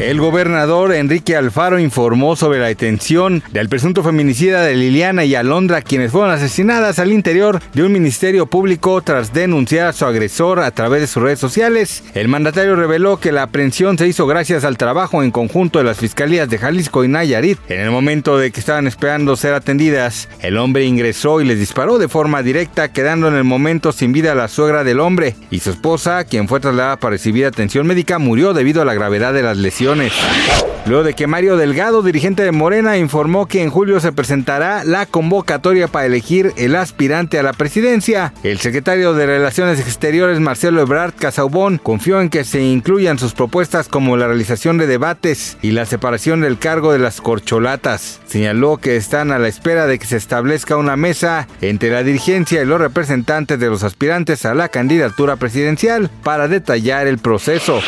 El gobernador Enrique Alfaro informó sobre la detención del presunto feminicida de Liliana y Alondra, quienes fueron asesinadas al interior de un ministerio público tras denunciar a su agresor a través de sus redes sociales. El mandatario reveló que la aprehensión se hizo gracias al trabajo en conjunto de las fiscalías de Jalisco y Nayarit. En el momento de que estaban esperando ser atendidas, el hombre ingresó y les disparó de forma directa, quedando en el momento sin vida la suegra del hombre y su esposa, quien fue trasladada para recibir atención médica, murió debido a la gravedad de las lesiones bendiciones. Luego de que Mario Delgado, dirigente de Morena, informó que en julio se presentará la convocatoria para elegir el aspirante a la presidencia, el secretario de Relaciones Exteriores Marcelo Ebrard Casaubón confió en que se incluyan sus propuestas como la realización de debates y la separación del cargo de las corcholatas. Señaló que están a la espera de que se establezca una mesa entre la dirigencia y los representantes de los aspirantes a la candidatura presidencial para detallar el proceso.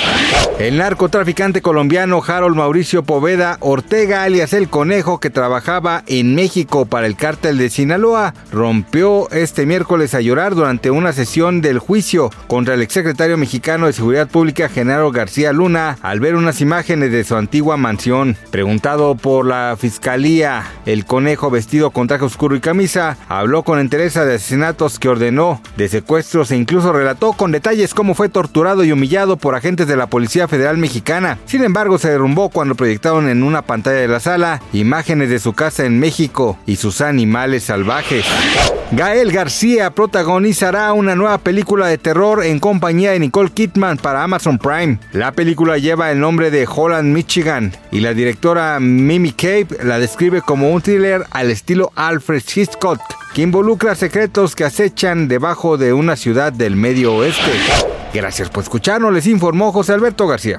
El narcotraficante colombiano Harold Mauricio Poveda Ortega, alias El Conejo, que trabajaba en México para el cártel de Sinaloa, rompió este miércoles a llorar durante una sesión del juicio contra el exsecretario mexicano de Seguridad Pública, Genaro García Luna, al ver unas imágenes de su antigua mansión. Preguntado por la fiscalía, El Conejo, vestido con traje oscuro y camisa, habló con entereza de asesinatos que ordenó, de secuestros e incluso relató con detalles cómo fue torturado y humillado por agentes de la Policía Federal Mexicana. Sin embargo, embargo, se derrumbó cuando proyectaron en una pantalla de la sala imágenes de su casa en México y sus animales salvajes. Gael García protagonizará una nueva película de terror en compañía de Nicole Kidman para Amazon Prime. La película lleva el nombre de Holland, Michigan, y la directora Mimi Cape la describe como un thriller al estilo Alfred Hitchcock, que involucra secretos que acechan debajo de una ciudad del medio oeste. Gracias por escucharnos, les informó José Alberto García.